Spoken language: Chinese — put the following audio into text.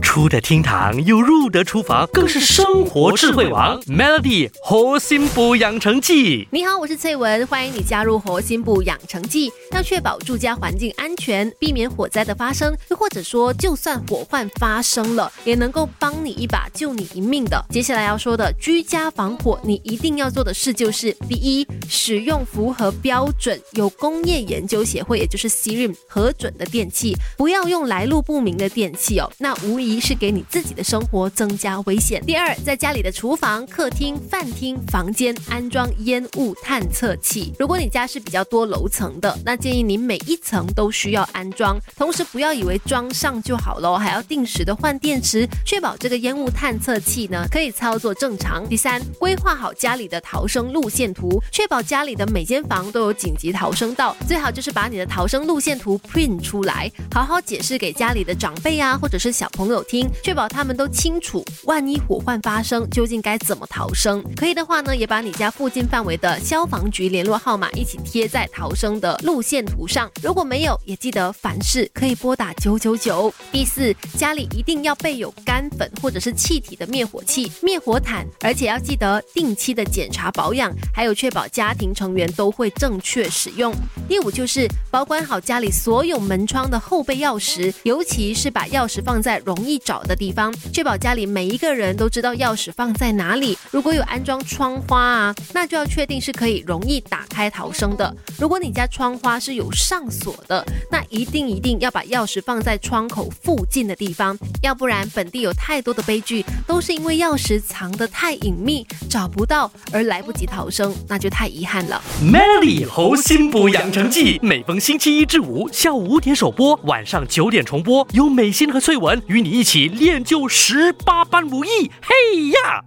出得厅堂又入得厨房，更是生活智慧王。Melody 核心补养成记，你好，我是翠文，欢迎你加入核心部养成记。要确保住家环境安全，避免火灾的发生，又或者说，就算火患发生了，也能够帮你一把，救你一命的。接下来要说的居家防火，你一定要做的事就是：第一，使用符合标准、有工业研究协会，也就是 CIRM 核准的电器，不要用来路不明的电器哦，那无疑一是给你自己的生活增加危险。第二，在家里的厨房、客厅、饭厅、房间安装烟雾探测器。如果你家是比较多楼层的，那建议你每一层都需要安装。同时，不要以为装上就好了，还要定时的换电池，确保这个烟雾探测器呢可以操作正常。第三，规划好家里的逃生路线图，确保家里的每间房都有紧急逃生道。最好就是把你的逃生路线图 print 出来，好好解释给家里的长辈啊，或者是小朋友听，确保他们都清楚，万一火患发生，究竟该怎么逃生。可以的话呢，也把你家附近范围的消防局联络号码一起贴在逃生的路线图上。如果没有，也记得凡事可以拨打九九九。第四，家里一定要备有干粉或者是气体的灭火器、灭火毯，而且要记得定期的检查保养，还有确保家庭成员都会正确使用。第五就是保管好家里所有门窗的后备钥匙，尤其是把钥匙放在容容易找的地方，确保家里每一个人都知道钥匙放在哪里。如果有安装窗花啊，那就要确定是可以容易打开逃生的。如果你家窗花是有上锁的，那一定一定要把钥匙放在窗口附近的地方，要不然本地有太多的悲剧都是因为钥匙藏得太隐秘，找不到而来不及逃生，那就太遗憾了。Melly 猴心补养成。记每逢星期一至五下午五点首播，晚上九点重播。有美心和翠文与你一起练就十八般武艺。嘿呀！